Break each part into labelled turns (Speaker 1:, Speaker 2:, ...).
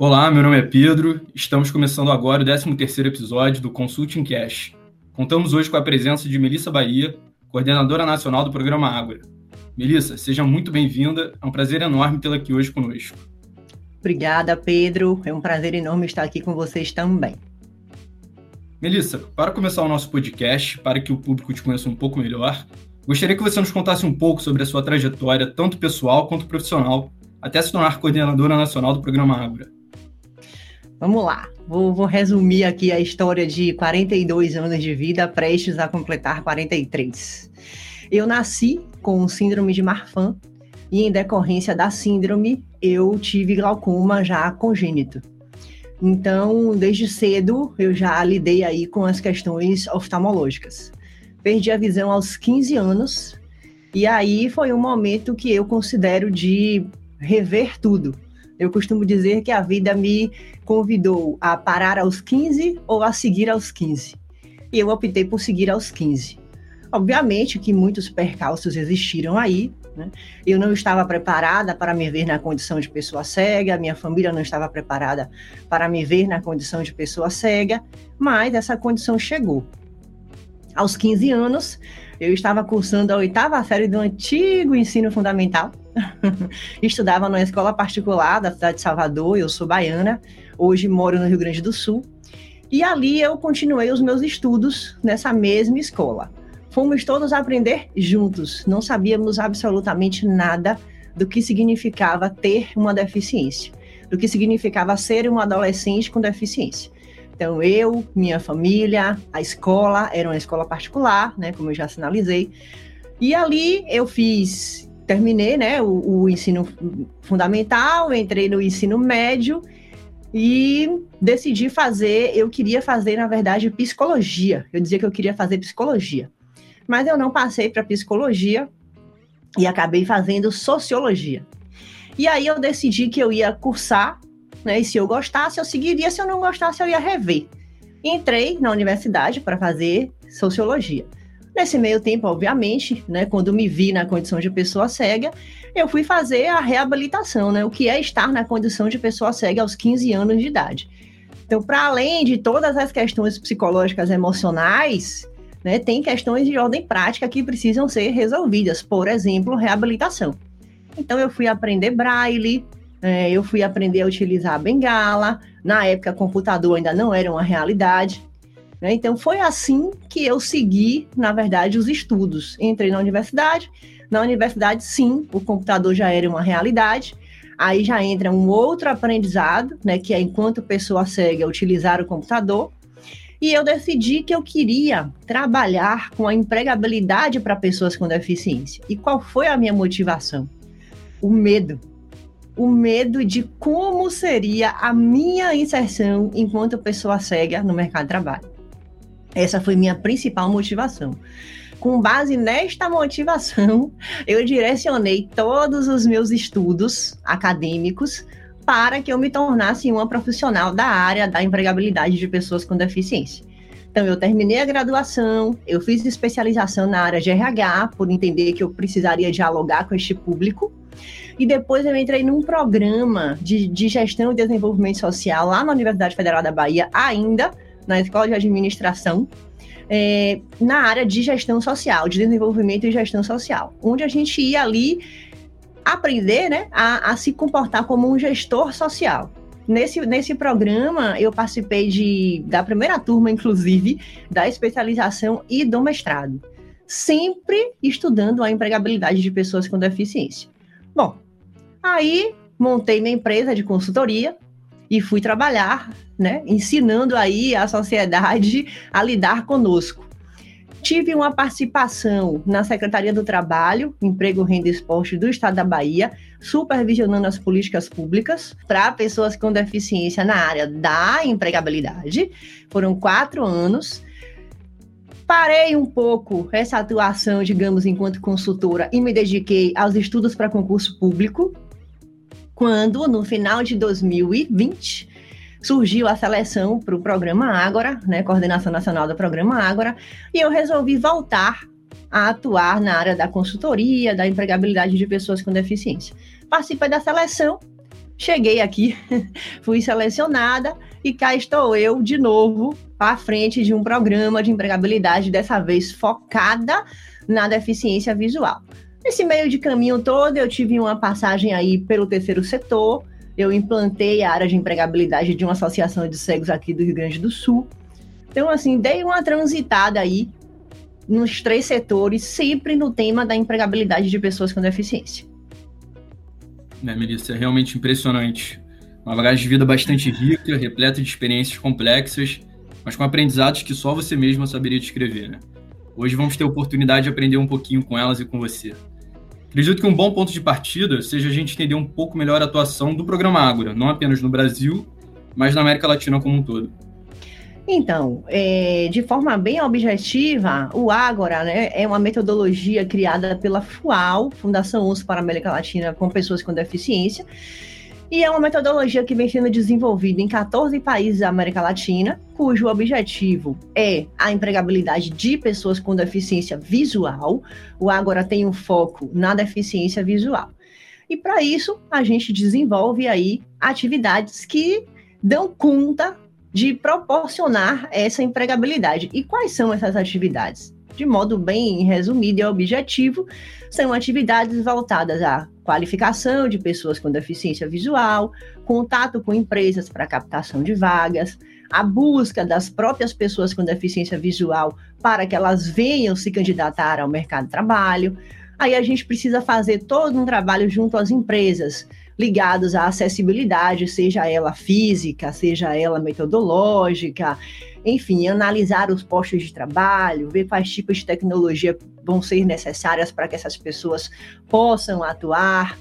Speaker 1: Olá, meu nome é Pedro. Estamos começando agora o 13º episódio do Consulting Cash. Contamos hoje com a presença de Melissa Bahia, coordenadora nacional do programa Ágora. Melissa, seja muito bem-vinda. É um prazer enorme tê-la aqui hoje conosco.
Speaker 2: Obrigada, Pedro. É um prazer enorme estar aqui com vocês também.
Speaker 1: Melissa, para começar o nosso podcast, para que o público te conheça um pouco melhor, gostaria que você nos contasse um pouco sobre a sua trajetória, tanto pessoal quanto profissional, até se tornar coordenadora nacional do programa Ágora.
Speaker 2: Vamos lá, vou, vou, resumir aqui a história de 42 anos de vida, prestes a completar 43. Eu nasci com síndrome de Marfan e, em decorrência da síndrome, eu tive glaucoma já congênito. Então, desde cedo, eu já lidei aí com as questões oftalmológicas. Perdi a visão aos 15 anos, e aí foi um momento que eu considero de rever tudo eu costumo dizer que a vida me convidou a parar aos 15 ou a seguir aos 15. E eu optei por seguir aos 15. Obviamente que muitos percalços existiram aí. Né? Eu não estava preparada para me ver na condição de pessoa cega, minha família não estava preparada para me ver na condição de pessoa cega, mas essa condição chegou. Aos 15 anos, eu estava cursando a oitava série do antigo ensino fundamental. Estudava numa escola particular da cidade de Salvador, eu sou baiana, hoje moro no Rio Grande do Sul. E ali eu continuei os meus estudos nessa mesma escola. Fomos todos aprender juntos, não sabíamos absolutamente nada do que significava ter uma deficiência, do que significava ser um adolescente com deficiência. Então, eu, minha família, a escola, era uma escola particular, né, como eu já sinalizei. E ali eu fiz, terminei, né, o, o ensino fundamental, entrei no ensino médio e decidi fazer, eu queria fazer, na verdade, psicologia. Eu dizia que eu queria fazer psicologia. Mas eu não passei para psicologia e acabei fazendo sociologia. E aí eu decidi que eu ia cursar né? E se eu gostasse, eu seguiria, se eu não gostasse, eu ia rever. Entrei na universidade para fazer sociologia. Nesse meio tempo, obviamente, né, quando me vi na condição de pessoa cega, eu fui fazer a reabilitação, né, o que é estar na condição de pessoa cega aos 15 anos de idade. Então, para além de todas as questões psicológicas emocionais, né, tem questões de ordem prática que precisam ser resolvidas, por exemplo, reabilitação. Então, eu fui aprender braille, é, eu fui aprender a utilizar a bengala. Na época, computador ainda não era uma realidade. Né? Então, foi assim que eu segui, na verdade, os estudos. Entrei na universidade. Na universidade, sim, o computador já era uma realidade. Aí já entra um outro aprendizado, né, que é enquanto pessoa cega utilizar o computador. E eu decidi que eu queria trabalhar com a empregabilidade para pessoas com deficiência. E qual foi a minha motivação? O medo o medo de como seria a minha inserção enquanto pessoa cega no mercado de trabalho. Essa foi minha principal motivação. Com base nesta motivação, eu direcionei todos os meus estudos acadêmicos para que eu me tornasse uma profissional da área da empregabilidade de pessoas com deficiência. Então, eu terminei a graduação, eu fiz especialização na área de RH, por entender que eu precisaria dialogar com este público. E depois eu entrei num programa de, de gestão e desenvolvimento social lá na Universidade Federal da Bahia, ainda na Escola de Administração, é, na área de gestão social, de desenvolvimento e gestão social, onde a gente ia ali aprender né, a, a se comportar como um gestor social. Nesse, nesse programa, eu participei de, da primeira turma, inclusive, da especialização e do mestrado, sempre estudando a empregabilidade de pessoas com deficiência. Bom, Aí montei minha empresa de consultoria e fui trabalhar, né, ensinando aí a sociedade a lidar conosco. Tive uma participação na Secretaria do Trabalho, Emprego, Renda e Esporte do Estado da Bahia, supervisionando as políticas públicas para pessoas com deficiência na área da empregabilidade. Foram quatro anos. Parei um pouco essa atuação, digamos, enquanto consultora e me dediquei aos estudos para concurso público, quando, no final de 2020, surgiu a seleção para o programa Ágora, né, coordenação nacional do programa Ágora, e eu resolvi voltar a atuar na área da consultoria, da empregabilidade de pessoas com deficiência. Participei da seleção, cheguei aqui, fui selecionada e cá estou eu de novo à frente de um programa de empregabilidade, dessa vez focada na deficiência visual. Nesse meio de caminho todo, eu tive uma passagem aí pelo terceiro setor, eu implantei a área de empregabilidade de uma associação de cegos aqui do Rio Grande do Sul. Então, assim, dei uma transitada aí nos três setores, sempre no tema da empregabilidade de pessoas com deficiência.
Speaker 1: Né, Melissa, é realmente impressionante. Uma bagagem de vida bastante rica, repleta de experiências complexas, mas com aprendizados que só você mesma saberia descrever, né? Hoje vamos ter a oportunidade de aprender um pouquinho com elas e com você. Acredito que um bom ponto de partida seja a gente entender um pouco melhor a atuação do programa Ágora, não apenas no Brasil, mas na América Latina como um todo.
Speaker 2: Então, é, de forma bem objetiva, o Ágora né, é uma metodologia criada pela FUAL, Fundação USP para a América Latina com Pessoas com Deficiência, e é uma metodologia que vem sendo desenvolvida em 14 países da América Latina, cujo objetivo é a empregabilidade de pessoas com deficiência visual. O Agora tem um foco na deficiência visual. E para isso, a gente desenvolve aí atividades que dão conta de proporcionar essa empregabilidade. E quais são essas atividades? De modo bem resumido e objetivo, são atividades voltadas à qualificação de pessoas com deficiência visual, contato com empresas para captação de vagas, a busca das próprias pessoas com deficiência visual para que elas venham se candidatar ao mercado de trabalho. Aí a gente precisa fazer todo um trabalho junto às empresas ligados à acessibilidade, seja ela física, seja ela metodológica, enfim, analisar os postos de trabalho, ver quais tipos de tecnologia vão ser necessárias para que essas pessoas possam atuar.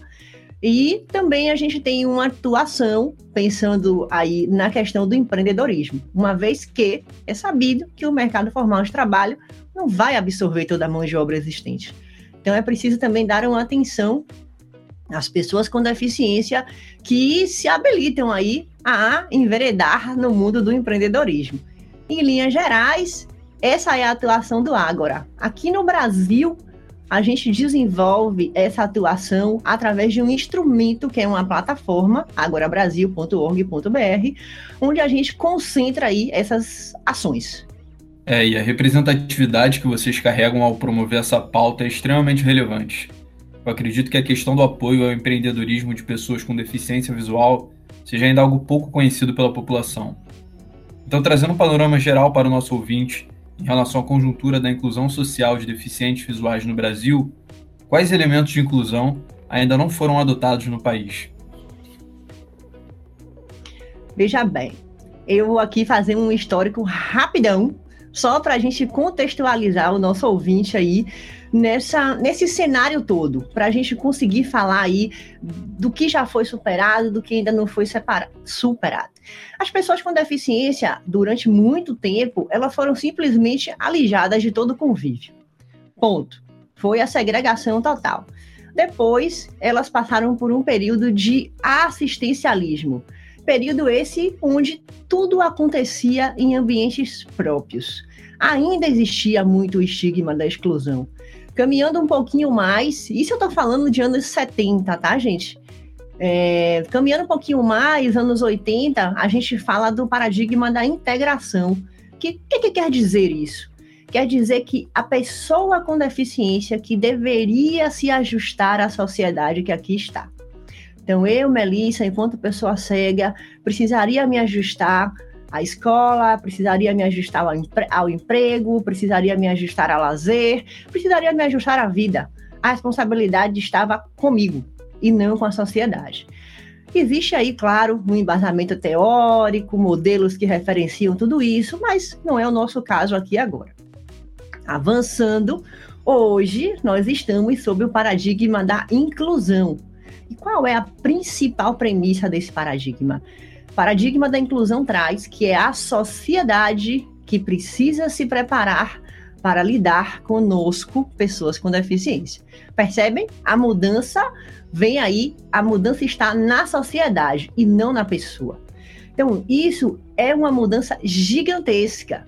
Speaker 2: E também a gente tem uma atuação pensando aí na questão do empreendedorismo, uma vez que é sabido que o mercado formal de trabalho não vai absorver toda a mão de obra existente. Então é preciso também dar uma atenção às pessoas com deficiência que se habilitam aí a enveredar no mundo do empreendedorismo. Em linhas gerais, essa é a atuação do Ágora. Aqui no Brasil, a gente desenvolve essa atuação através de um instrumento que é uma plataforma, agorabrasil.org.br, onde a gente concentra aí essas ações.
Speaker 1: É, e a representatividade que vocês carregam ao promover essa pauta é extremamente relevante. Eu acredito que a questão do apoio ao empreendedorismo de pessoas com deficiência visual seja ainda algo pouco conhecido pela população. Então, trazendo um panorama geral para o nosso ouvinte em relação à conjuntura da inclusão social de deficientes visuais no Brasil, quais elementos de inclusão ainda não foram adotados no país?
Speaker 2: Veja bem, eu vou aqui fazer um histórico rapidão, só para a gente contextualizar o nosso ouvinte aí nessa, nesse cenário todo, para a gente conseguir falar aí do que já foi superado, do que ainda não foi superado. As pessoas com deficiência, durante muito tempo, elas foram simplesmente alijadas de todo convívio. Ponto. Foi a segregação total. Depois, elas passaram por um período de assistencialismo. Período esse onde tudo acontecia em ambientes próprios. Ainda existia muito estigma da exclusão. Caminhando um pouquinho mais, isso eu tô falando de anos 70, tá, gente? É, caminhando um pouquinho mais, anos 80, a gente fala do paradigma da integração. O que, que, que quer dizer isso? Quer dizer que a pessoa com deficiência que deveria se ajustar à sociedade que aqui está. Então, eu, Melissa, enquanto pessoa cega, precisaria me ajustar à escola, precisaria me ajustar ao, empre ao emprego, precisaria me ajustar ao lazer, precisaria me ajustar à vida. A responsabilidade estava comigo e não com a sociedade. Existe aí, claro, um embasamento teórico, modelos que referenciam tudo isso, mas não é o nosso caso aqui agora. Avançando, hoje nós estamos sob o paradigma da inclusão. E qual é a principal premissa desse paradigma? Paradigma da inclusão traz, que é a sociedade que precisa se preparar para lidar conosco, pessoas com deficiência. Percebem? A mudança vem aí, a mudança está na sociedade e não na pessoa. Então, isso é uma mudança gigantesca.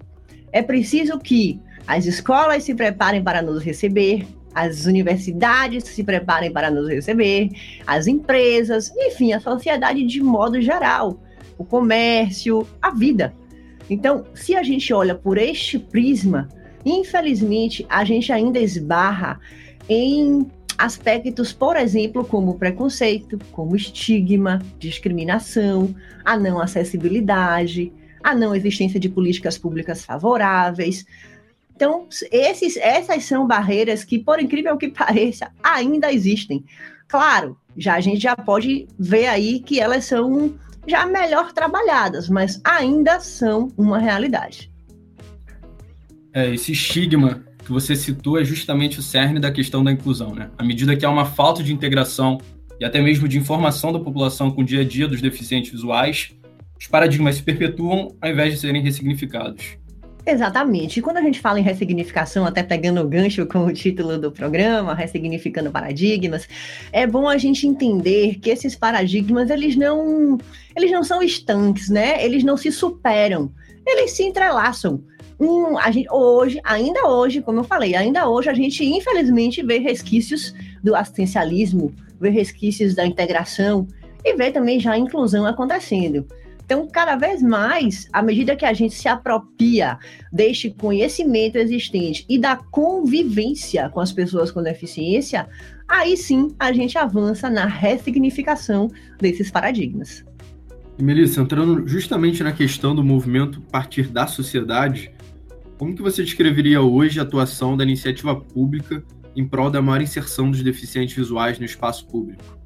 Speaker 2: É preciso que as escolas se preparem para nos receber, as universidades se preparem para nos receber, as empresas, enfim, a sociedade de modo geral, o comércio, a vida. Então, se a gente olha por este prisma, infelizmente, a gente ainda esbarra em aspectos, por exemplo, como preconceito, como estigma, discriminação, a não acessibilidade, a não existência de políticas públicas favoráveis. Então, esses, essas são barreiras que, por incrível que pareça, ainda existem. Claro, já a gente já pode ver aí que elas são já melhor trabalhadas, mas ainda são uma realidade.
Speaker 1: É, esse estigma que você citou é justamente o cerne da questão da inclusão, né? À medida que há uma falta de integração e até mesmo de informação da população com o dia a dia dos deficientes visuais, os paradigmas se perpetuam ao invés de serem ressignificados.
Speaker 2: Exatamente. E quando a gente fala em ressignificação, até pegando o gancho com o título do programa, ressignificando paradigmas, é bom a gente entender que esses paradigmas, eles não, eles não são estanques, né? Eles não se superam. Eles se entrelaçam. Um, a gente, hoje, ainda hoje, como eu falei, ainda hoje a gente infelizmente vê resquícios do assistencialismo, vê resquícios da integração e vê também já a inclusão acontecendo. Então, cada vez mais, à medida que a gente se apropria deste conhecimento existente e da convivência com as pessoas com deficiência, aí sim a gente avança na ressignificação desses paradigmas.
Speaker 1: Melissa, entrando justamente na questão do movimento partir da sociedade, como que você descreveria hoje a atuação da iniciativa pública em prol da maior inserção dos deficientes visuais no espaço público?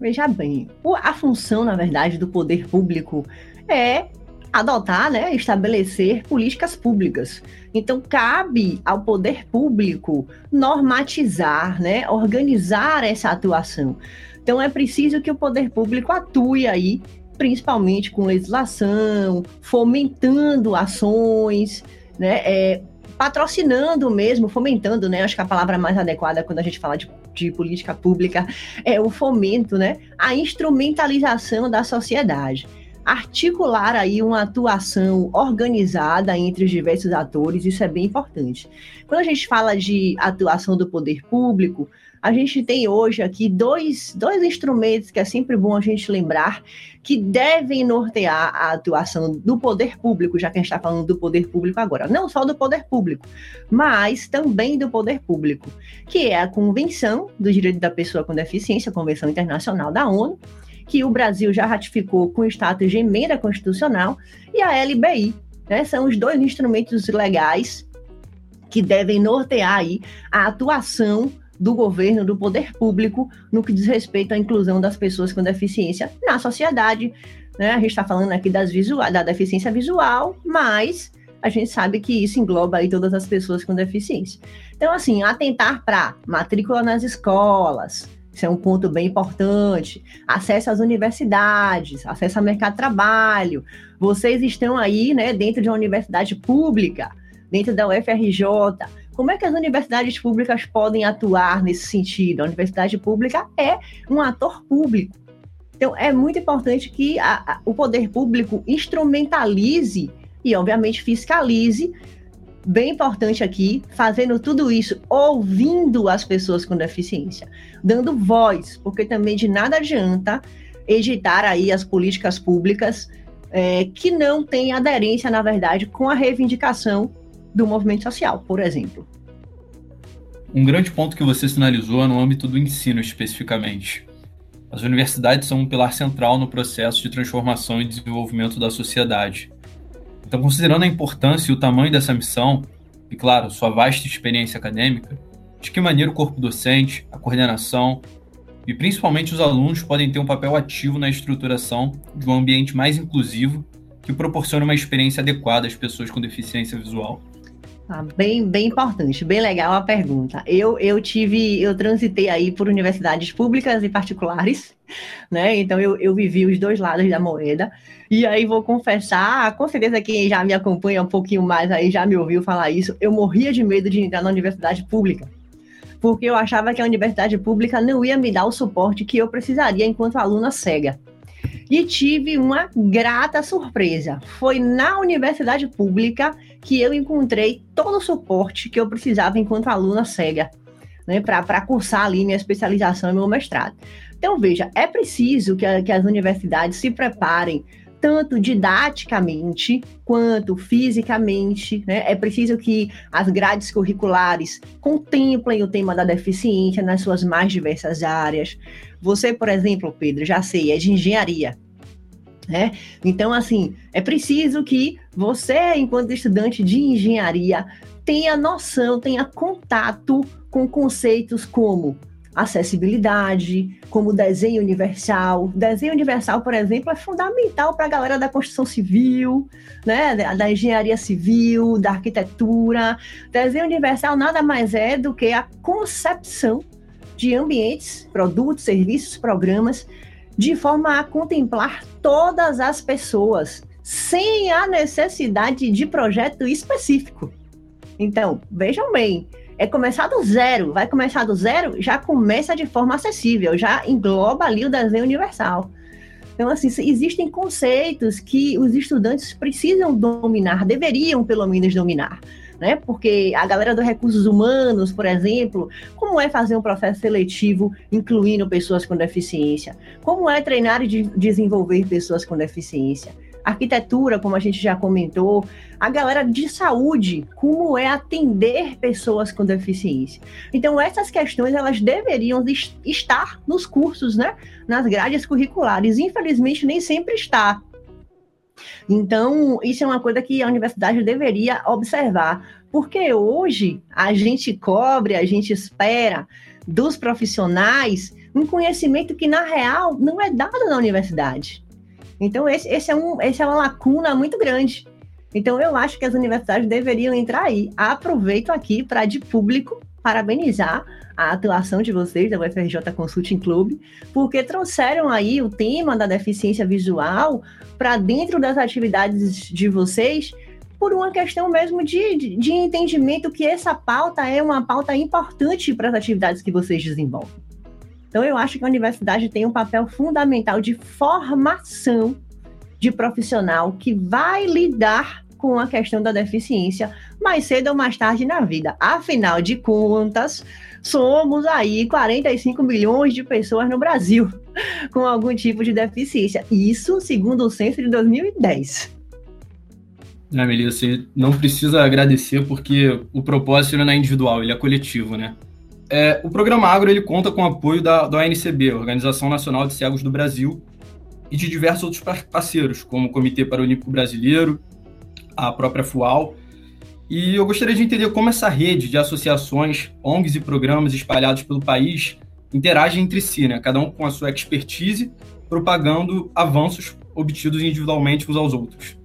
Speaker 2: Veja bem, a função, na verdade, do poder público é adotar, né, estabelecer políticas públicas. Então cabe ao poder público normatizar, né, organizar essa atuação. Então é preciso que o poder público atue aí, principalmente com legislação, fomentando ações, né, é, patrocinando mesmo, fomentando, né? Acho que a palavra mais adequada quando a gente fala de, de política pública é o fomento, né? A instrumentalização da sociedade articular aí uma atuação organizada entre os diversos atores, isso é bem importante. Quando a gente fala de atuação do poder público, a gente tem hoje aqui dois, dois instrumentos que é sempre bom a gente lembrar que devem nortear a atuação do poder público, já que a gente está falando do poder público agora. Não só do poder público, mas também do poder público, que é a Convenção do Direito da Pessoa com Deficiência, a Convenção Internacional da ONU, que o Brasil já ratificou com status de emenda constitucional, e a LBI. Né? São os dois instrumentos legais que devem nortear aí a atuação do governo, do poder público, no que diz respeito à inclusão das pessoas com deficiência na sociedade. Né? A gente está falando aqui das visual, da deficiência visual, mas a gente sabe que isso engloba aí todas as pessoas com deficiência. Então, assim, atentar para matrícula nas escolas, isso é um ponto bem importante. Acesso às universidades, acesso ao mercado de trabalho. Vocês estão aí, né, dentro de uma universidade pública, dentro da UFRJ. Como é que as universidades públicas podem atuar nesse sentido? A universidade pública é um ator público. Então, é muito importante que a, a, o poder público instrumentalize e, obviamente, fiscalize. Bem importante aqui, fazendo tudo isso, ouvindo as pessoas com deficiência, dando voz, porque também de nada adianta editar aí as políticas públicas é, que não têm aderência, na verdade, com a reivindicação do movimento social, por exemplo.
Speaker 1: Um grande ponto que você sinalizou é no âmbito do ensino especificamente. As universidades são um pilar central no processo de transformação e desenvolvimento da sociedade. Então, considerando a importância e o tamanho dessa missão, e claro, sua vasta experiência acadêmica, de que maneira o corpo docente, a coordenação e principalmente os alunos podem ter um papel ativo na estruturação de um ambiente mais inclusivo que proporcione uma experiência adequada às pessoas com deficiência visual.
Speaker 2: Ah, bem, bem importante, bem legal a pergunta. Eu, eu tive, eu transitei aí por universidades públicas e particulares, né? Então eu, eu vivi os dois lados da moeda. E aí vou confessar, com certeza quem já me acompanha um pouquinho mais aí já me ouviu falar isso. Eu morria de medo de entrar na universidade pública, porque eu achava que a universidade pública não ia me dar o suporte que eu precisaria enquanto aluna cega. E tive uma grata surpresa. Foi na universidade pública que eu encontrei todo o suporte que eu precisava enquanto aluna cega. né, para cursar ali minha especialização e meu mestrado. Então, veja, é preciso que, a, que as universidades se preparem tanto didaticamente quanto fisicamente. Né? É preciso que as grades curriculares contemplem o tema da deficiência nas suas mais diversas áreas. Você, por exemplo, Pedro, já sei, é de engenharia. Né? Então, assim, é preciso que você, enquanto estudante de engenharia, tenha noção, tenha contato com conceitos como acessibilidade, como desenho universal. Desenho universal, por exemplo, é fundamental para a galera da construção civil, né, da engenharia civil, da arquitetura. Desenho universal nada mais é do que a concepção de ambientes, produtos, serviços, programas, de forma a contemplar todas as pessoas, sem a necessidade de projeto específico. Então, vejam bem, é começar do zero. Vai começar do zero, já começa de forma acessível, já engloba ali o desenho universal. Então, assim, existem conceitos que os estudantes precisam dominar, deveriam pelo menos dominar. Né? Porque a galera dos recursos humanos, por exemplo, como é fazer um processo seletivo incluindo pessoas com deficiência? Como é treinar e de desenvolver pessoas com deficiência? arquitetura, como a gente já comentou, a galera de saúde, como é atender pessoas com deficiência. Então, essas questões, elas deveriam estar nos cursos, né? Nas grades curriculares. Infelizmente, nem sempre está. Então, isso é uma coisa que a universidade deveria observar, porque hoje a gente cobre, a gente espera dos profissionais um conhecimento que, na real, não é dado na universidade. Então, esse, esse, é um, esse é uma lacuna muito grande. Então, eu acho que as universidades deveriam entrar aí. Aproveito aqui para, de público, parabenizar a atuação de vocês, da UFRJ Consulting Club, porque trouxeram aí o tema da deficiência visual para dentro das atividades de vocês, por uma questão mesmo de, de, de entendimento que essa pauta é uma pauta importante para as atividades que vocês desenvolvem. Então, eu acho que a universidade tem um papel fundamental de formação de profissional que vai lidar com a questão da deficiência mais cedo ou mais tarde na vida. Afinal de contas, somos aí 45 milhões de pessoas no Brasil com algum tipo de deficiência. Isso segundo o censo de 2010.
Speaker 1: É, Melissa, você não precisa agradecer porque o propósito não é individual, ele é coletivo, né? É, o programa Agro ele conta com o apoio da, da ONCB, Organização Nacional de Cegos do Brasil, e de diversos outros parceiros, como o Comitê Paralímpico Brasileiro, a própria FUAL. E eu gostaria de entender como essa rede de associações, ONGs e programas espalhados pelo país interagem entre si, né? cada um com a sua expertise, propagando avanços obtidos individualmente uns aos outros.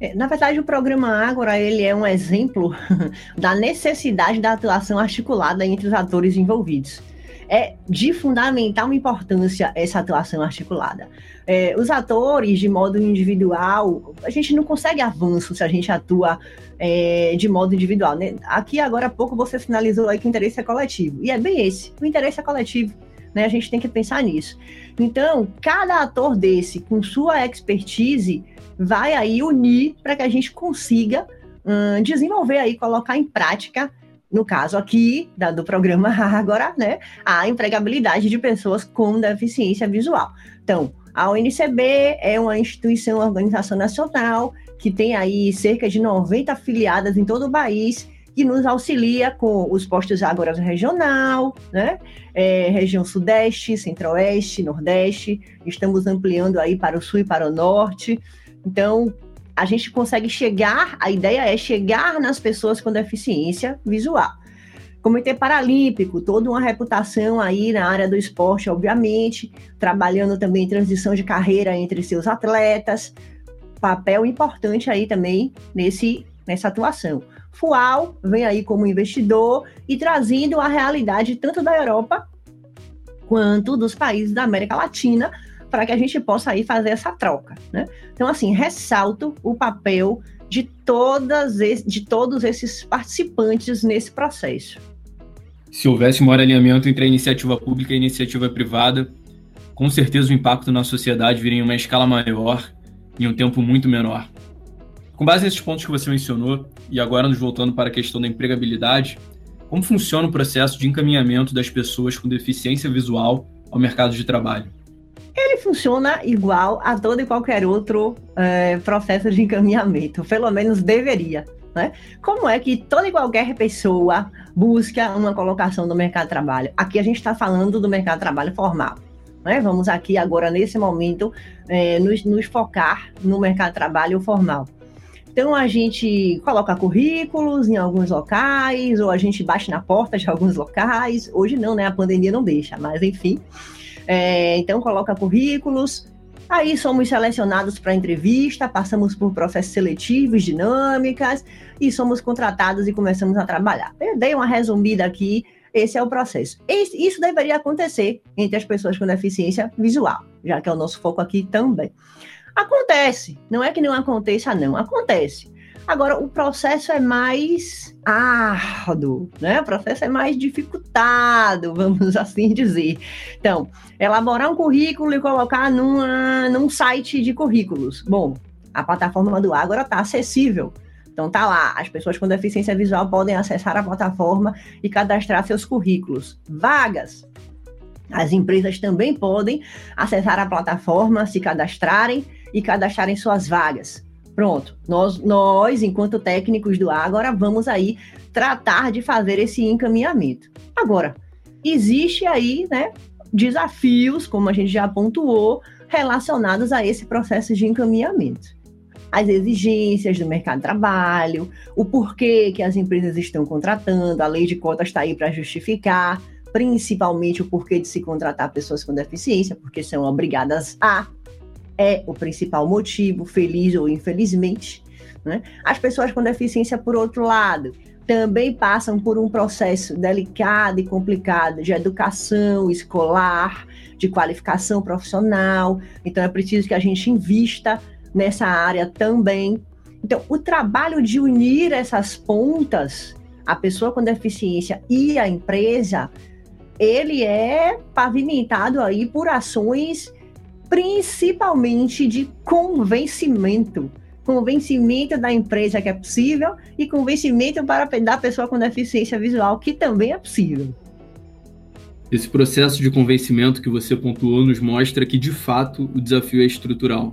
Speaker 2: É, na verdade, o programa Ágora ele é um exemplo da necessidade da atuação articulada entre os atores envolvidos. É de fundamental importância essa atuação articulada. É, os atores, de modo individual, a gente não consegue avanço se a gente atua é, de modo individual. Né? Aqui, agora há pouco, você finalizou aí que o interesse é coletivo. E é bem esse, o interesse é coletivo. Né? A gente tem que pensar nisso. Então, cada ator desse, com sua expertise, vai aí unir para que a gente consiga hum, desenvolver aí, colocar em prática, no caso aqui da, do programa agora, né, a empregabilidade de pessoas com deficiência visual. Então, a UNCB é uma instituição, uma organização nacional que tem aí cerca de 90 afiliadas em todo o país que nos auxilia com os postos agora regional, né? É, região sudeste, centro-oeste, nordeste. Estamos ampliando aí para o sul e para o norte. Então, a gente consegue chegar, a ideia é chegar nas pessoas com deficiência visual. Comitê Paralímpico, toda uma reputação aí na área do esporte, obviamente, trabalhando também transição de carreira entre seus atletas, papel importante aí também nesse, nessa atuação. FUAL vem aí como investidor e trazendo a realidade tanto da Europa quanto dos países da América Latina para que a gente possa aí fazer essa troca, né? Então, assim, ressalto o papel de, todas de todos esses participantes nesse processo.
Speaker 1: Se houvesse um alinhamento entre a iniciativa pública e a iniciativa privada, com certeza o impacto na sociedade viria em uma escala maior em um tempo muito menor. Com base nesses pontos que você mencionou, e agora nos voltando para a questão da empregabilidade, Como funciona o processo de encaminhamento das pessoas com deficiência visual ao mercado de trabalho?
Speaker 2: Ele funciona igual a todo e qualquer outro é, processo de encaminhamento, pelo menos deveria. Né? Como é que toda e qualquer pessoa busca uma colocação no mercado de trabalho? Aqui a gente está falando do mercado de trabalho formal. Né? Vamos aqui agora, nesse momento, é, nos, nos focar no mercado de trabalho formal. Então a gente coloca currículos em alguns locais, ou a gente bate na porta de alguns locais. Hoje não, né? A pandemia não deixa, mas enfim. É, então coloca currículos, Aí somos selecionados para entrevista, passamos por processos seletivos, dinâmicas e somos contratados e começamos a trabalhar. Eu dei uma resumida aqui, esse é o processo. Isso deveria acontecer entre as pessoas com deficiência visual, já que é o nosso foco aqui também. Acontece, não é que não aconteça, não, acontece. Agora, o processo é mais árduo, né? O processo é mais dificultado, vamos assim dizer. Então, elaborar um currículo e colocar numa, num site de currículos. Bom, a plataforma do Agora está acessível. Então tá lá, as pessoas com deficiência visual podem acessar a plataforma e cadastrar seus currículos. Vagas. As empresas também podem acessar a plataforma, se cadastrarem e cadastrarem suas vagas. Pronto, nós, nós, enquanto técnicos do ar, agora vamos aí tratar de fazer esse encaminhamento. Agora, existe aí, né, desafios, como a gente já pontuou, relacionados a esse processo de encaminhamento. As exigências do mercado de trabalho, o porquê que as empresas estão contratando, a lei de cotas está aí para justificar, principalmente o porquê de se contratar pessoas com deficiência, porque são obrigadas a é o principal motivo, feliz ou infelizmente. Né? As pessoas com deficiência, por outro lado, também passam por um processo delicado e complicado de educação escolar, de qualificação profissional. Então, é preciso que a gente invista nessa área também. Então, o trabalho de unir essas pontas, a pessoa com deficiência e a empresa, ele é pavimentado aí por ações principalmente de convencimento. Convencimento da empresa que é possível e convencimento para da pessoa com deficiência visual que também é possível.
Speaker 1: Esse processo de convencimento que você pontuou nos mostra que, de fato, o desafio é estrutural.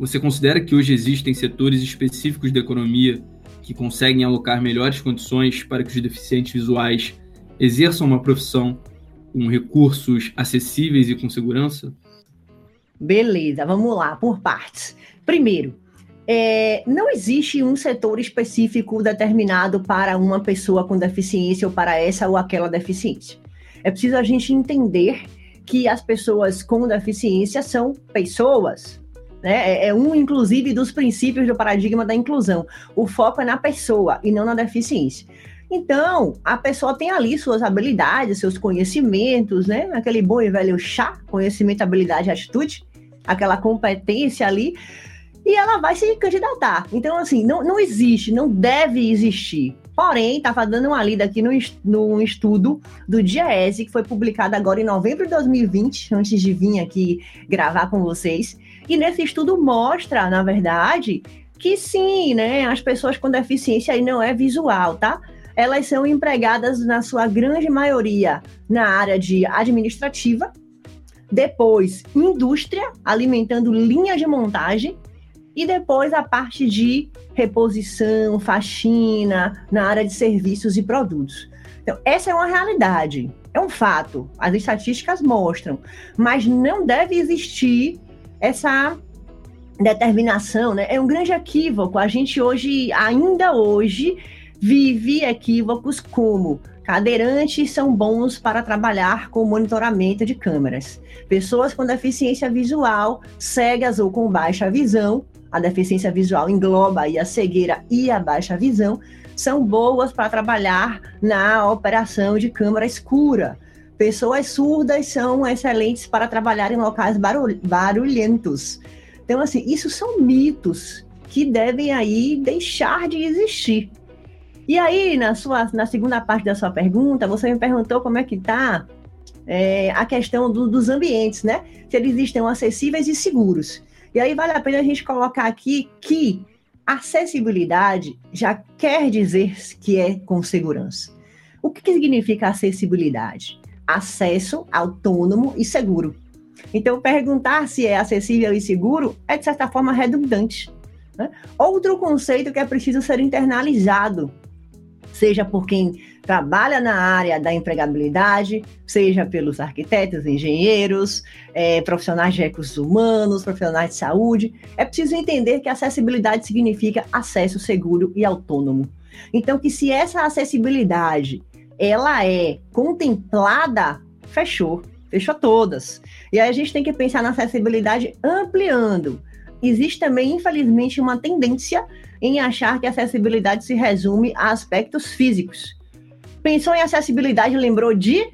Speaker 1: Você considera que hoje existem setores específicos da economia que conseguem alocar melhores condições para que os deficientes visuais exerçam uma profissão com recursos acessíveis e com segurança?
Speaker 2: Beleza, vamos lá, por partes. Primeiro, é, não existe um setor específico determinado para uma pessoa com deficiência ou para essa ou aquela deficiência. É preciso a gente entender que as pessoas com deficiência são pessoas. Né? É, é um, inclusive, dos princípios do paradigma da inclusão. O foco é na pessoa e não na deficiência. Então, a pessoa tem ali suas habilidades, seus conhecimentos, né? Aquele bom e velho chá, conhecimento, habilidade, atitude aquela competência ali, e ela vai se candidatar. Então, assim, não, não existe, não deve existir. Porém, estava dando uma lida aqui no, no estudo do DIEESE, que foi publicado agora em novembro de 2020, antes de vir aqui gravar com vocês. E nesse estudo mostra, na verdade, que sim, né, as pessoas com deficiência aí não é visual, tá? Elas são empregadas, na sua grande maioria, na área de administrativa, depois indústria, alimentando linhas de montagem, e depois a parte de reposição, faxina, na área de serviços e produtos. Então, essa é uma realidade, é um fato, as estatísticas mostram, mas não deve existir essa determinação, né? É um grande equívoco. A gente hoje, ainda hoje, vive equívocos como Cadeirantes são bons para trabalhar com monitoramento de câmeras. Pessoas com deficiência visual, cegas ou com baixa visão, a deficiência visual engloba a cegueira e a baixa visão, são boas para trabalhar na operação de câmera escura. Pessoas surdas são excelentes para trabalhar em locais barulhentos. Então, assim, isso são mitos que devem aí deixar de existir. E aí, na, sua, na segunda parte da sua pergunta, você me perguntou como é que está é, a questão do, dos ambientes, né? Se eles estão acessíveis e seguros. E aí vale a pena a gente colocar aqui que acessibilidade já quer dizer que é com segurança. O que, que significa acessibilidade? Acesso autônomo e seguro. Então, perguntar se é acessível e seguro é, de certa forma, redundante. Né? Outro conceito que é preciso ser internalizado, seja por quem trabalha na área da empregabilidade, seja pelos arquitetos, engenheiros, é, profissionais de recursos humanos, profissionais de saúde, é preciso entender que acessibilidade significa acesso seguro e autônomo. Então, que se essa acessibilidade ela é contemplada, fechou, fechou todas. E aí a gente tem que pensar na acessibilidade ampliando. Existe também, infelizmente, uma tendência em achar que acessibilidade se resume a aspectos físicos. Pensou em acessibilidade, lembrou de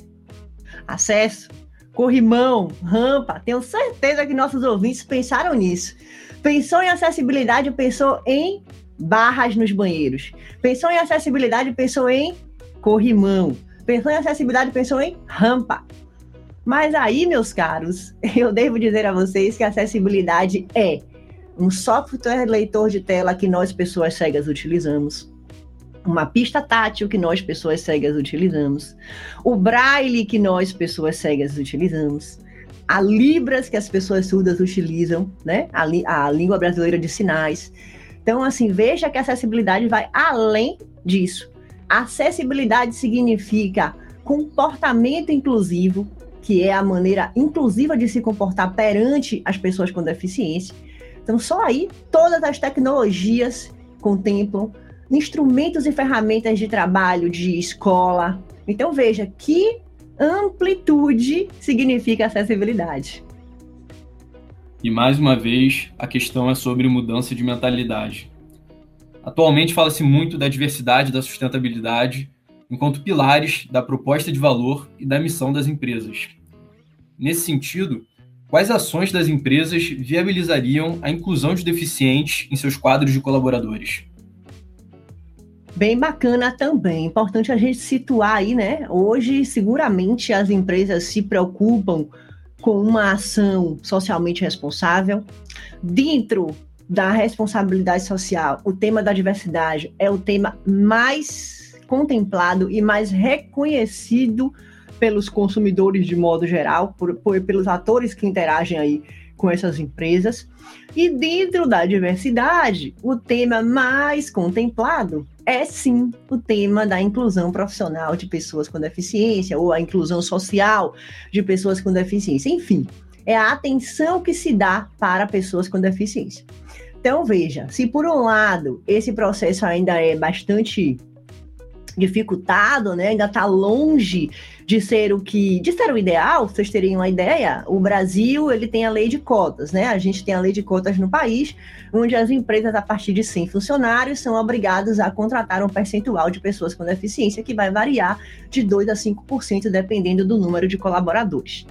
Speaker 2: acesso, corrimão, rampa. Tenho certeza que nossos ouvintes pensaram nisso. Pensou em acessibilidade, pensou em barras nos banheiros. Pensou em acessibilidade, pensou em corrimão. Pensou em acessibilidade, pensou em rampa. Mas aí, meus caros, eu devo dizer a vocês que acessibilidade é um software leitor de tela que nós, pessoas cegas, utilizamos, uma pista tátil que nós, pessoas cegas, utilizamos, o braille que nós, pessoas cegas, utilizamos, a Libras que as pessoas surdas utilizam, né? A, a língua brasileira de sinais. Então, assim, veja que a acessibilidade vai além disso. Acessibilidade significa comportamento inclusivo, que é a maneira inclusiva de se comportar perante as pessoas com deficiência. Então, só aí todas as tecnologias contemplam instrumentos e ferramentas de trabalho de escola. Então, veja que amplitude significa acessibilidade.
Speaker 1: E mais uma vez, a questão é sobre mudança de mentalidade. Atualmente fala-se muito da diversidade e da sustentabilidade enquanto pilares da proposta de valor e da missão das empresas. Nesse sentido, quais ações das empresas viabilizariam a inclusão de deficientes em seus quadros de colaboradores?
Speaker 2: Bem bacana também. Importante a gente situar aí, né? Hoje, seguramente, as empresas se preocupam com uma ação socialmente responsável. Dentro da responsabilidade social, o tema da diversidade é o tema mais contemplado e mais reconhecido pelos consumidores de modo geral, por, por, pelos atores que interagem aí com essas empresas. E dentro da diversidade, o tema mais contemplado é sim o tema da inclusão profissional de pessoas com deficiência ou a inclusão social de pessoas com deficiência. Enfim, é a atenção que se dá para pessoas com deficiência. Então, veja, se por um lado esse processo ainda é bastante dificultado, né? Ainda está longe de ser o que, de ser o ideal. Vocês terem uma ideia, o Brasil ele tem a lei de cotas, né? A gente tem a lei de cotas no país, onde as empresas a partir de 100 funcionários são obrigadas a contratar um percentual de pessoas com deficiência que vai variar de 2 a 5% dependendo do número de colaboradores.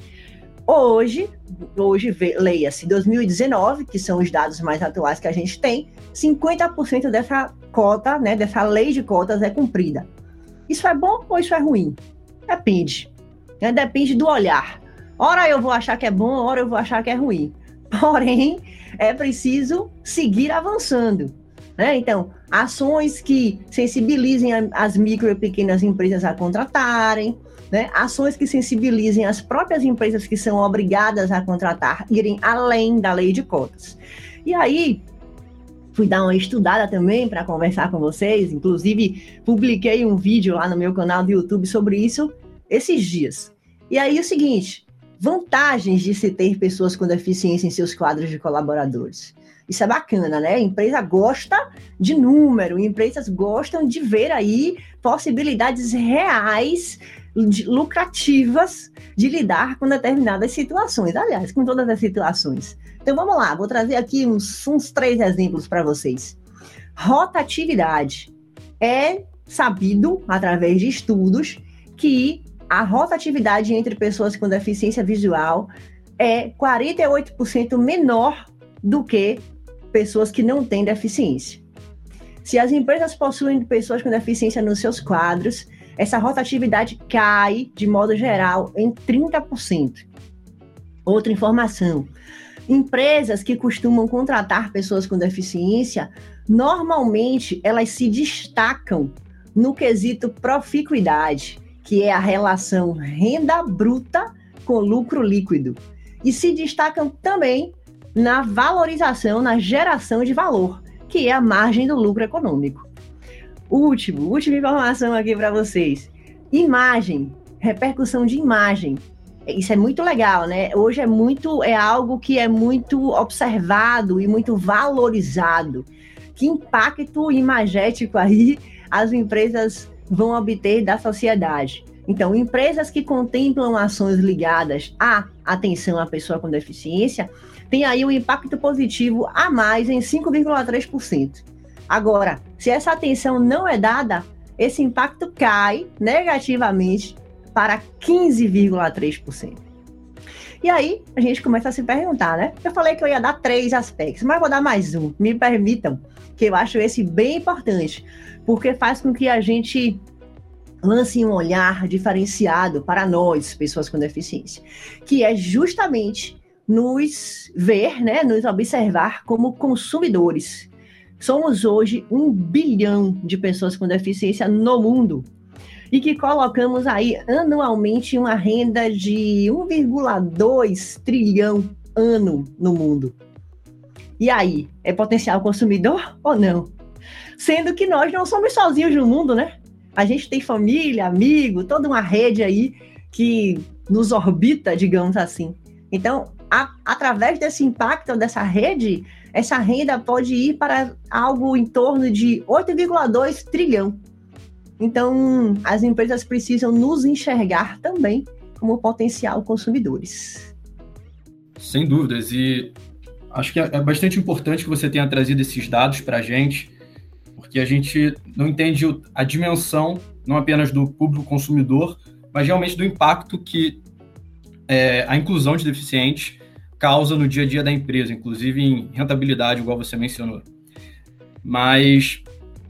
Speaker 2: Hoje, hoje leia-se 2019, que são os dados mais atuais que a gente tem, 50% dessa cota, né, dessa lei de cotas é cumprida. Isso é bom ou isso é ruim? Depende. Né? Depende do olhar. Ora eu vou achar que é bom, ora eu vou achar que é ruim. Porém, é preciso seguir avançando. Né? Então, ações que sensibilizem as micro e pequenas empresas a contratarem, né? ações que sensibilizem as próprias empresas que são obrigadas a contratar, irem além da lei de cotas. E aí, fui dar uma estudada também para conversar com vocês. Inclusive, publiquei um vídeo lá no meu canal do YouTube sobre isso esses dias. E aí, o seguinte: vantagens de se ter pessoas com deficiência em seus quadros de colaboradores. Isso é bacana, né? A empresa gosta de número, empresas gostam de ver aí possibilidades reais, lucrativas de lidar com determinadas situações. Aliás, com todas as situações. Então vamos lá, vou trazer aqui uns, uns três exemplos para vocês. Rotatividade. É sabido, através de estudos, que a rotatividade entre pessoas com deficiência visual é 48% menor do que pessoas que não têm deficiência. Se as empresas possuem pessoas com deficiência nos seus quadros, essa rotatividade cai, de modo geral, em 30%. Outra informação: Empresas que costumam contratar pessoas com deficiência, normalmente elas se destacam no quesito proficuidade, que é a relação renda bruta com lucro líquido. E se destacam também na valorização, na geração de valor, que é a margem do lucro econômico. Último, última informação aqui para vocês. Imagem, repercussão de imagem. Isso é muito legal, né? Hoje é muito, é algo que é muito observado e muito valorizado. Que impacto imagético aí as empresas vão obter da sociedade? Então, empresas que contemplam ações ligadas à atenção à pessoa com deficiência têm aí um impacto positivo a mais em 5,3%. Agora, se essa atenção não é dada, esse impacto cai negativamente para 15,3%. E aí, a gente começa a se perguntar, né? Eu falei que eu ia dar três aspectos, mas vou dar mais um. Me permitam, que eu acho esse bem importante, porque faz com que a gente lance um olhar diferenciado para nós, pessoas com deficiência, que é justamente nos ver, né, nos observar como consumidores. Somos hoje um bilhão de pessoas com deficiência no mundo e que colocamos aí anualmente uma renda de 1,2 trilhão ano no mundo. E aí, é potencial consumidor ou não? Sendo que nós não somos sozinhos no mundo, né? A gente tem família, amigo, toda uma rede aí que nos orbita, digamos assim. Então, a, através desse impacto dessa rede, essa renda pode ir para algo em torno de 8,2 trilhão. Então, as empresas precisam nos enxergar também como potencial consumidores.
Speaker 1: Sem dúvidas. E acho que é bastante importante que você tenha trazido esses dados para a gente, porque a gente não entende a dimensão, não apenas do público consumidor, mas realmente do impacto que é, a inclusão de deficientes causa no dia a dia da empresa, inclusive em rentabilidade, igual você mencionou. Mas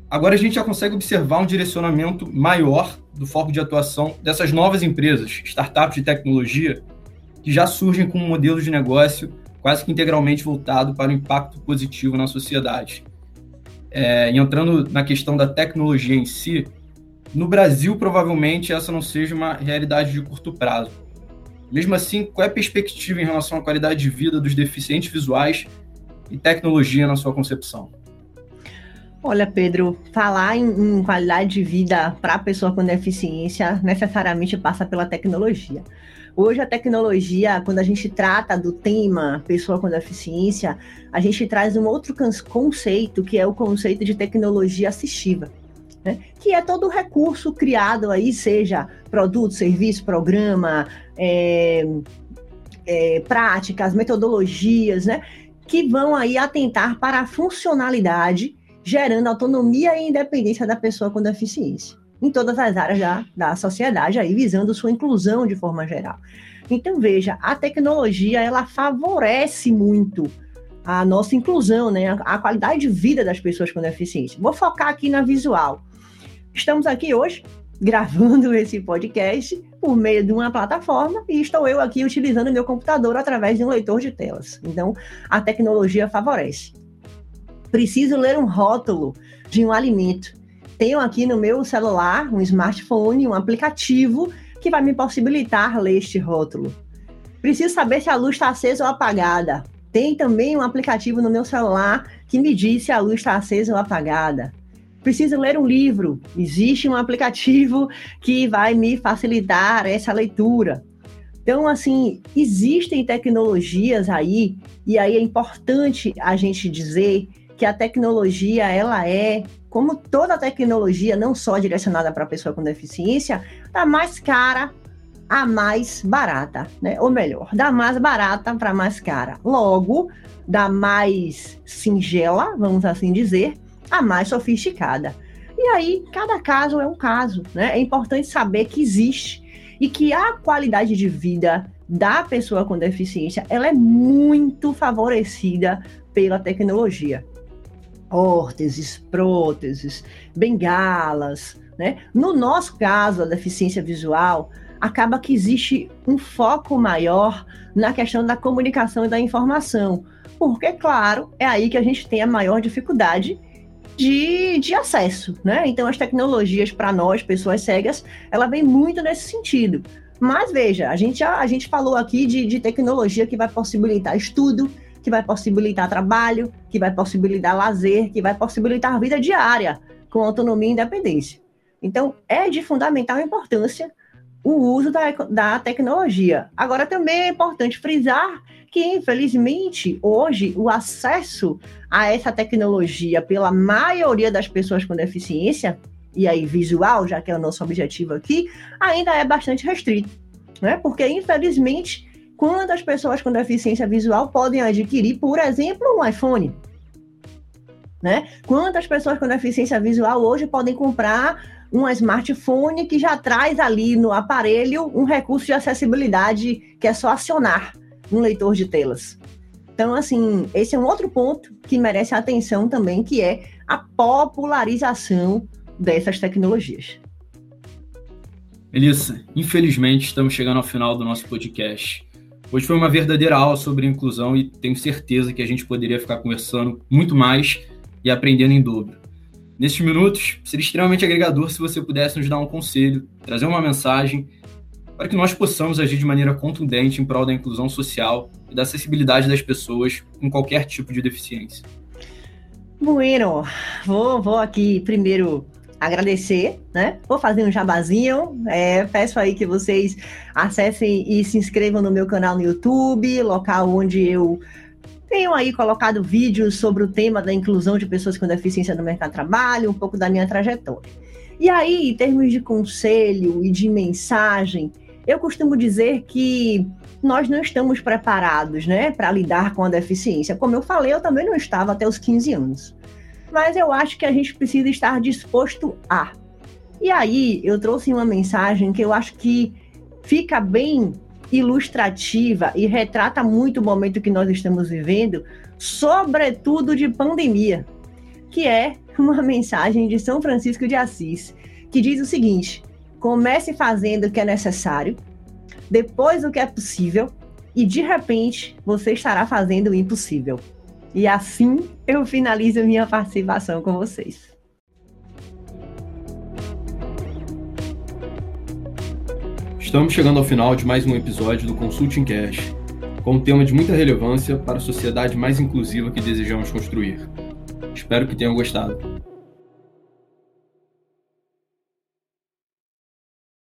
Speaker 1: agora a gente já consegue observar um direcionamento maior do foco de atuação dessas novas empresas, startups de tecnologia, que já surgem com um modelo de negócio quase que integralmente voltado para o impacto positivo na sociedade. É, entrando na questão da tecnologia em si, no Brasil provavelmente essa não seja uma realidade de curto prazo. Mesmo assim, qual é a perspectiva em relação à qualidade de vida dos deficientes visuais e tecnologia na sua concepção?
Speaker 2: Olha, Pedro, falar em, em qualidade de vida para a pessoa com deficiência necessariamente passa pela tecnologia. Hoje a tecnologia, quando a gente trata do tema pessoa com deficiência, a gente traz um outro conceito, que é o conceito de tecnologia assistiva. Né? Que é todo o recurso criado aí, seja produto, serviço, programa, é, é, práticas, metodologias, né? Que vão aí atentar para a funcionalidade, gerando autonomia e independência da pessoa com deficiência em todas as áreas da, da sociedade, aí visando sua inclusão de forma geral. Então, veja, a tecnologia, ela favorece muito a nossa inclusão, né? A, qualidade de vida das pessoas com deficiência. Vou focar aqui na visual. Estamos aqui hoje gravando esse podcast por meio de uma plataforma e estou eu aqui utilizando meu computador através de um leitor de telas. Então, a tecnologia favorece. Preciso ler um rótulo de um alimento tenho aqui no meu celular um smartphone, um aplicativo que vai me possibilitar ler este rótulo. Preciso saber se a luz está acesa ou apagada. Tem também um aplicativo no meu celular que me diz se a luz está acesa ou apagada. Preciso ler um livro. Existe um aplicativo que vai me facilitar essa leitura. Então, assim, existem tecnologias aí, e aí é importante a gente dizer que a tecnologia, ela é como toda tecnologia, não só direcionada para a pessoa com deficiência, da mais cara a mais barata, né? Ou melhor, da mais barata para mais cara. Logo, da mais singela, vamos assim dizer, a mais sofisticada. E aí, cada caso é um caso, né? É importante saber que existe e que a qualidade de vida da pessoa com deficiência, ela é muito favorecida pela tecnologia órteses, próteses, bengalas, né? No nosso caso, a deficiência visual, acaba que existe um foco maior na questão da comunicação e da informação, porque, claro, é aí que a gente tem a maior dificuldade de, de acesso, né? Então as tecnologias para nós, pessoas cegas, ela vem muito nesse sentido. Mas veja, a gente, a gente falou aqui de, de tecnologia que vai possibilitar estudo, que vai possibilitar trabalho, que vai possibilitar lazer, que vai possibilitar vida diária com autonomia e independência. Então, é de fundamental importância o uso da, da tecnologia. Agora, também é importante frisar que, infelizmente, hoje, o acesso a essa tecnologia pela maioria das pessoas com deficiência, e aí visual, já que é o nosso objetivo aqui, ainda é bastante restrito. Né? Porque, infelizmente, quantas pessoas com deficiência visual podem adquirir, por exemplo, um iPhone? Né? Quantas pessoas com deficiência visual hoje podem comprar um smartphone que já traz ali no aparelho um recurso de acessibilidade que é só acionar um leitor de telas. Então, assim, esse é um outro ponto que merece atenção também, que é a popularização dessas tecnologias.
Speaker 1: Melissa, infelizmente estamos chegando ao final do nosso podcast. Hoje foi uma verdadeira aula sobre inclusão e tenho certeza que a gente poderia ficar conversando muito mais e aprendendo em dobro. Nesses minutos, seria extremamente agregador se você pudesse nos dar um conselho, trazer uma mensagem, para que nós possamos agir de maneira contundente em prol da inclusão social e da acessibilidade das pessoas com qualquer tipo de deficiência.
Speaker 2: Bueno, vou, vou aqui primeiro agradecer, né? Vou fazer um jabazinho. É, peço aí que vocês acessem e se inscrevam no meu canal no YouTube, local onde eu tenho aí colocado vídeos sobre o tema da inclusão de pessoas com deficiência no mercado de trabalho, um pouco da minha trajetória. E aí, em termos de conselho e de mensagem, eu costumo dizer que nós não estamos preparados, né, para lidar com a deficiência. Como eu falei, eu também não estava até os 15 anos. Mas eu acho que a gente precisa estar disposto a. E aí, eu trouxe uma mensagem que eu acho que fica bem ilustrativa e retrata muito o momento que nós estamos vivendo, sobretudo de pandemia, que é uma mensagem de São Francisco de Assis, que diz o seguinte: comece fazendo o que é necessário, depois o que é possível, e de repente você estará fazendo o impossível. E assim eu finalizo minha participação com vocês.
Speaker 1: Estamos chegando ao final de mais um episódio do Consulting Cash, com um tema de muita relevância para a sociedade mais inclusiva que desejamos construir. Espero que tenham gostado.